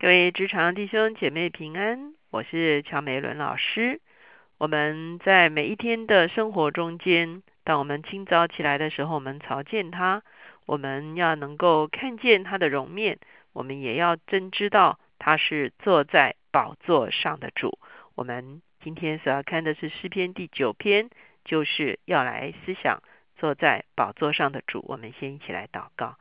各位职场弟兄姐妹平安，我是乔美伦老师。我们在每一天的生活中间，当我们清早起来的时候，我们朝见他，我们要能够看见他的容面，我们也要真知道他是坐在宝座上的主。我们今天所要看的是诗篇第九篇，就是要来思想坐在宝座上的主。我们先一起来祷告。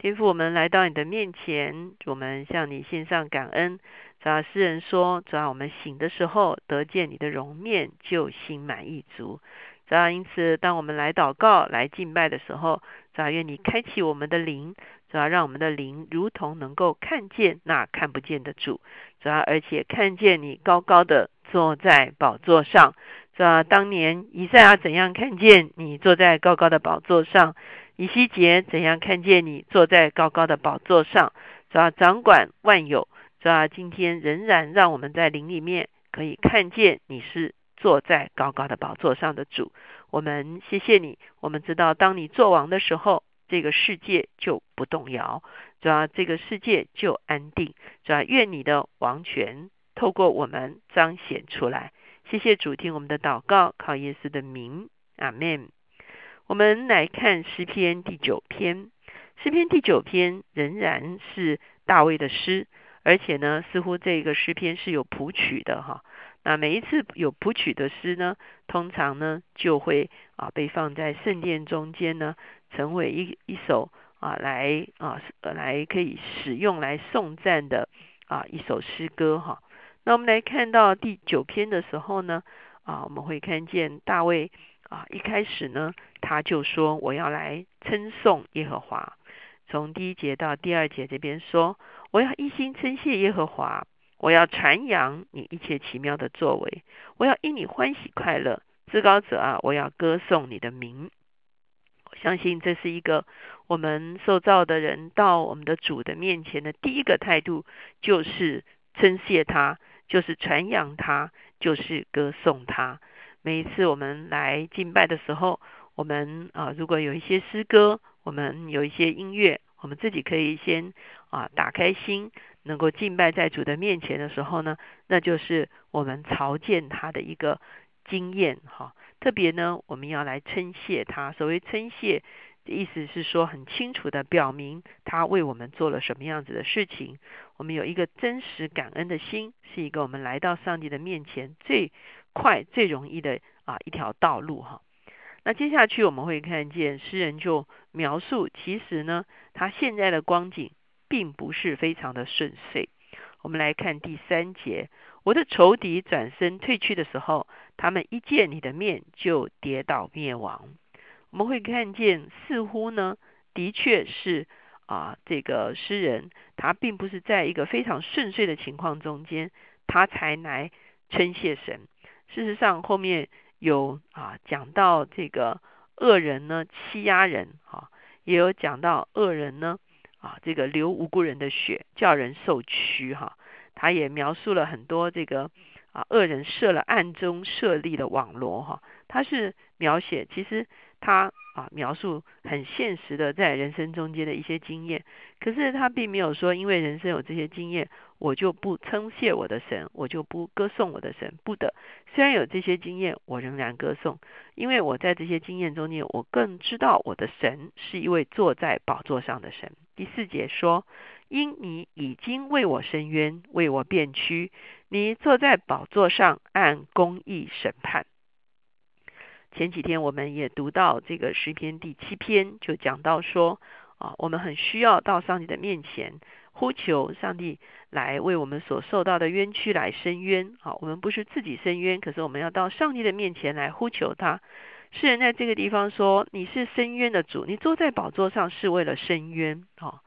天父，我们来到你的面前，我们向你献上感恩。主要诗人说，主要我们醒的时候得见你的容面，就心满意足。主要因此，当我们来祷告、来敬拜的时候，主要愿你开启我们的灵，主要让我们的灵如同能够看见那看不见的主。主要而且看见你高高的坐在宝座上。主要当年以赛亚怎样看见你坐在高高的宝座上？以西结怎样看见你坐在高高的宝座上，主要掌管万有，主要今天仍然让我们在灵里面可以看见你是坐在高高的宝座上的主。我们谢谢你，我们知道当你做王的时候，这个世界就不动摇，主要这个世界就安定。主要愿你的王权透过我们彰显出来。谢谢主，听我们的祷告，靠耶稣的名，阿门。我们来看诗篇第九篇。诗篇第九篇仍然是大卫的诗，而且呢，似乎这个诗篇是有谱曲的哈。那每一次有谱曲的诗呢，通常呢就会啊被放在圣殿中间呢，成为一一首啊来啊来可以使用来颂赞的啊一首诗歌哈。那我们来看到第九篇的时候呢，啊我们会看见大卫。啊，一开始呢，他就说我要来称颂耶和华。从第一节到第二节这边说，我要一心称谢耶和华，我要传扬你一切奇妙的作为，我要因你欢喜快乐。至高者啊，我要歌颂你的名。我相信这是一个我们受造的人到我们的主的面前的第一个态度，就是称谢他，就是传扬他，就是歌颂他。每一次我们来敬拜的时候，我们啊，如果有一些诗歌，我们有一些音乐，我们自己可以先啊打开心，能够敬拜在主的面前的时候呢，那就是我们朝见他的一个经验哈。特别呢，我们要来称谢他。所谓称谢的意思是说，很清楚的表明他为我们做了什么样子的事情。我们有一个真实感恩的心，是一个我们来到上帝的面前最。快最容易的啊一条道路哈，那接下去我们会看见诗人就描述，其实呢他现在的光景并不是非常的顺遂。我们来看第三节，我的仇敌转身退去的时候，他们一见你的面就跌倒灭亡。我们会看见，似乎呢的确是啊这个诗人他并不是在一个非常顺遂的情况中间，他才来称谢神。事实上，后面有啊讲到这个恶人呢欺压人，哈，也有讲到恶人呢啊这个流无辜人的血，叫人受屈，哈。他也描述了很多这个啊恶人设了暗中设立的网络，哈。他是描写，其实他啊描述很现实的在人生中间的一些经验，可是他并没有说，因为人生有这些经验。我就不称谢我的神，我就不歌颂我的神，不的。虽然有这些经验，我仍然歌颂，因为我在这些经验中间，我更知道我的神是一位坐在宝座上的神。第四节说：“因你已经为我伸冤，为我辩屈，你坐在宝座上按公义审判。”前几天我们也读到这个诗篇第七篇，就讲到说啊，我们很需要到上帝的面前。呼求上帝来为我们所受到的冤屈来伸冤，好，我们不是自己伸冤，可是我们要到上帝的面前来呼求他。诗人在这个地方说：“你是伸冤的主，你坐在宝座上是为了伸冤。”好，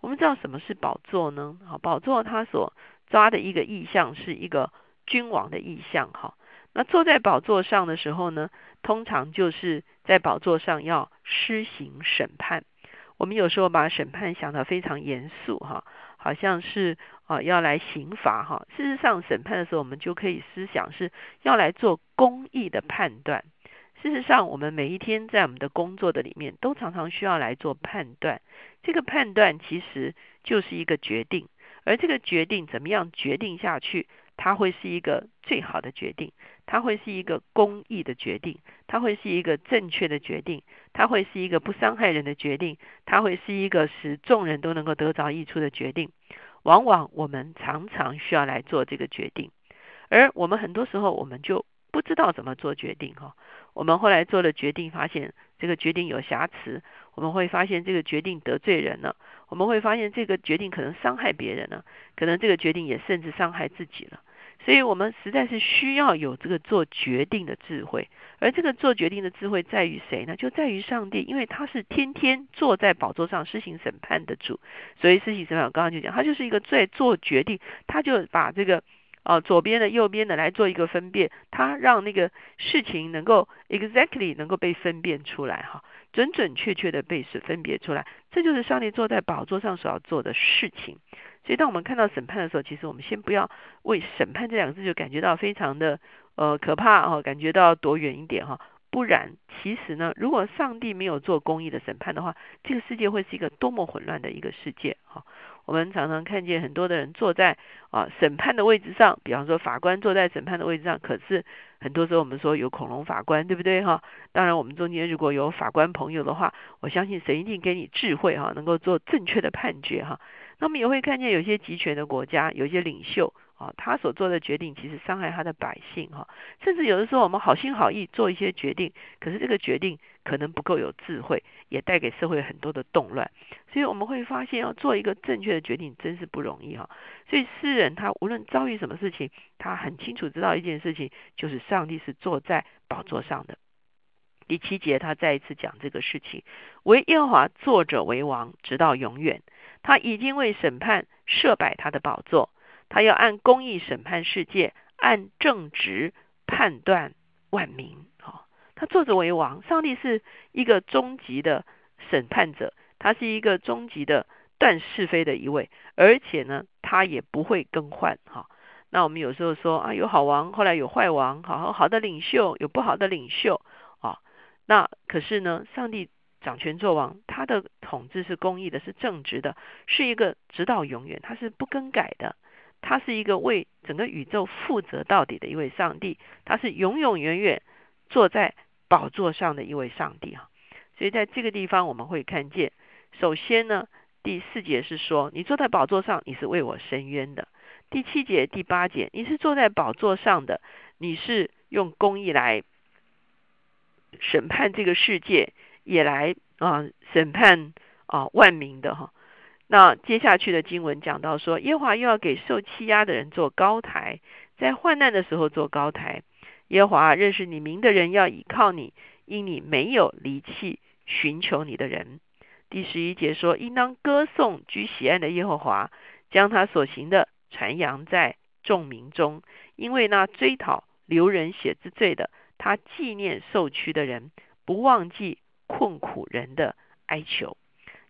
我们知道什么是宝座呢？好，宝座它所抓的一个意象是一个君王的意象。哈，那坐在宝座上的时候呢，通常就是在宝座上要施行审判。我们有时候把审判想得非常严肃，哈，好像是啊要来刑罚，哈。事实上，审判的时候，我们就可以思想是要来做公义的判断。事实上，我们每一天在我们的工作的里面，都常常需要来做判断。这个判断其实就是一个决定，而这个决定怎么样决定下去，它会是一个最好的决定，它会是一个公益的决定，它会是一个正确的决定，它会是一个不伤害人的决定，它会是一个使众人都能够得着益处的决定。往往我们常常需要来做这个决定，而我们很多时候我们就不知道怎么做决定哈。我们后来做了决定，发现这个决定有瑕疵，我们会发现这个决定得罪人了，我们会发现这个决定可能伤害别人了，可能这个决定也甚至伤害自己了。所以我们实在是需要有这个做决定的智慧，而这个做决定的智慧在于谁呢？就在于上帝，因为他是天天坐在宝座上施行审判的主，所以施行审判，我刚刚就讲，他就是一个在做决定，他就把这个啊左边的、右边的来做一个分辨，他让那个事情能够 exactly 能够被分辨出来，哈，准准确确的被是分别出来，这就是上帝坐在宝座上所要做的事情。所以，当我们看到审判的时候，其实我们先不要为审判这两个字就感觉到非常的呃可怕哦，感觉到躲远一点哈。不然，其实呢，如果上帝没有做公义的审判的话，这个世界会是一个多么混乱的一个世界哈。我们常常看见很多的人坐在啊审判的位置上，比方说法官坐在审判的位置上，可是很多时候我们说有恐龙法官，对不对哈？当然，我们中间如果有法官朋友的话，我相信神一定给你智慧哈，能够做正确的判决哈。那么也会看见有些集权的国家，有些领袖啊，他所做的决定其实伤害他的百姓哈，甚至有的时候我们好心好意做一些决定，可是这个决定可能不够有智慧，也带给社会很多的动乱。所以我们会发现，要做一个正确的决定真是不容易哈。所以诗人他无论遭遇什么事情，他很清楚知道一件事情，就是上帝是坐在宝座上的。第七节他再一次讲这个事情，为耶和华作者为王，直到永远。他已经为审判设摆他的宝座，他要按公义审判世界，按正直判断万民。他坐着为王，上帝是一个终极的审判者，他是一个终极的断是非的一位，而且呢，他也不会更换。哈，那我们有时候说啊，有好王，后来有坏王，好好的领袖，有不好的领袖啊，那可是呢，上帝。掌权作王，他的统治是公义的，是正直的，是一个直到永远，他是不更改的，他是一个为整个宇宙负责到底的一位上帝，他是永永远远坐在宝座上的一位上帝啊！所以在这个地方我们会看见，首先呢，第四节是说你坐在宝座上，你是为我伸冤的；第七节、第八节，你是坐在宝座上的，你是用公义来审判这个世界。也来啊审判啊万民的哈，那接下去的经文讲到说，耶和华又要给受欺压的人做高台，在患难的时候做高台。耶和华认识你名的人要倚靠你，因你没有离弃寻求你的人。第十一节说，应当歌颂居喜安的耶和华，将他所行的传扬在众民中，因为那追讨流人血之罪的，他纪念受屈的人，不忘记。困苦人的哀求，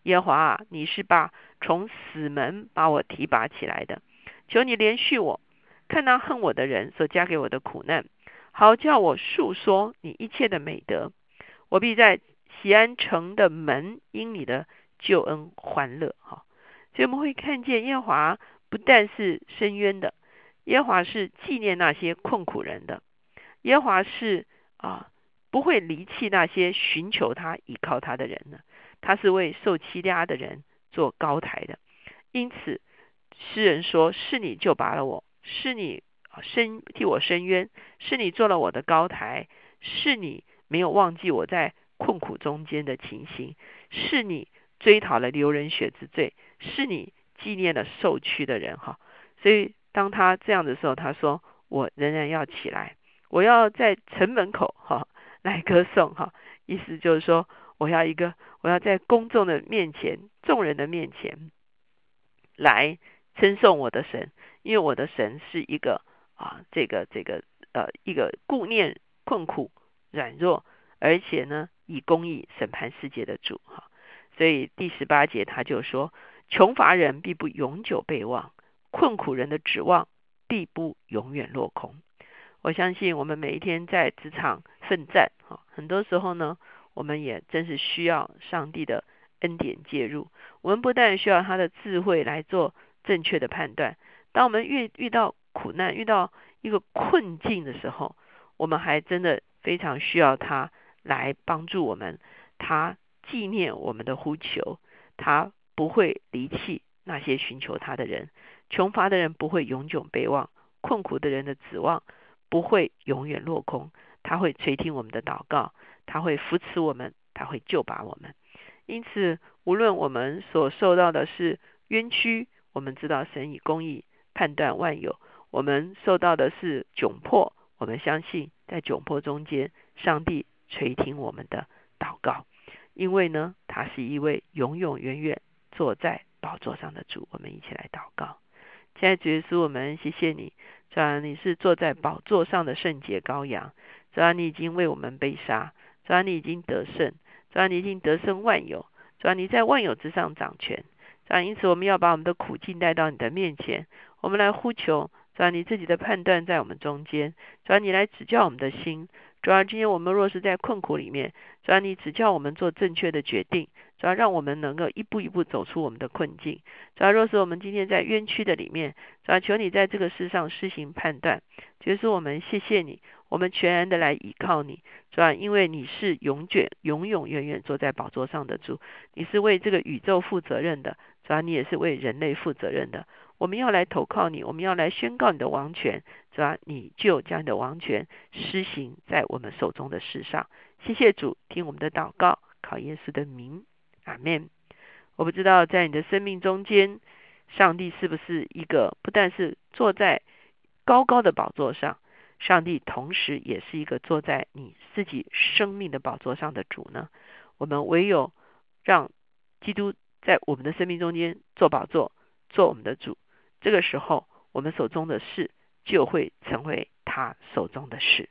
耶和华啊，你是把从死门把我提拔起来的，求你连续我，看那恨我的人所加给我的苦难，好叫我述说你一切的美德，我必在喜安城的门因你的救恩欢乐。哈，所以我们会看见耶和华不但是深渊的，耶和华是纪念那些困苦人的，耶和华是啊。不会离弃那些寻求他、依靠他的人呢？他是为受欺压的人做高台的。因此，诗人说：“是你救拔了我，是你伸替我伸冤，是你做了我的高台，是你没有忘记我在困苦中间的情形，是你追讨了流人血之罪，是你纪念了受屈的人。”哈，所以当他这样的时候，他说：“我仍然要起来，我要在城门口。”哈。来歌颂哈，意思就是说，我要一个，我要在公众的面前、众人的面前来称颂我的神，因为我的神是一个啊，这个这个呃，一个顾念困苦软弱，而且呢，以公义审判世界的主哈。所以第十八节他就说，穷乏人必不永久被忘，困苦人的指望必不永远落空。我相信我们每一天在职场奋战，哈，很多时候呢，我们也真是需要上帝的恩典介入。我们不但需要他的智慧来做正确的判断。当我们遇遇到苦难、遇到一个困境的时候，我们还真的非常需要他来帮助我们。他纪念我们的呼求，他不会离弃那些寻求他的人。穷乏的人不会永久被忘，困苦的人的指望不会永远落空。他会垂听我们的祷告，他会扶持我们，他会救拔我们。因此，无论我们所受到的是冤屈，我们知道神以公义判断万有；我们受到的是窘迫，我们相信在窘迫中间，上帝垂听我们的祷告。因为呢，他是一位永永远远坐在宝座上的主。我们一起来祷告。亲爱的主耶稣，我们谢谢你，主啊，你是坐在宝座上的圣洁羔羊。主啊，你已经为我们被杀；主啊，你已经得胜；主啊，你已经得胜万有；主啊，你在万有之上掌权。主啊，因此我们要把我们的苦境带到你的面前，我们来呼求。主啊，你自己的判断在我们中间；主啊，你来指教我们的心。主啊，今天我们若是在困苦里面，主啊，你指教我们做正确的决定。主要让我们能够一步一步走出我们的困境。主要若是我们今天在冤屈的里面，主要求你在这个世上施行判断。就是我们谢谢你，我们全然的来依靠你。主要因为你是永远、永永远远坐在宝座上的主，你是为这个宇宙负责任的。主要你也是为人类负责任的。我们要来投靠你，我们要来宣告你的王权。主要你就将你的王权施行在我们手中的事上。谢谢主，听我们的祷告，考耶稣的名。阿门。我不知道在你的生命中间，上帝是不是一个不但是坐在高高的宝座上，上帝同时也是一个坐在你自己生命的宝座上的主呢？我们唯有让基督在我们的生命中间做宝座，做我们的主。这个时候，我们手中的事就会成为他手中的事。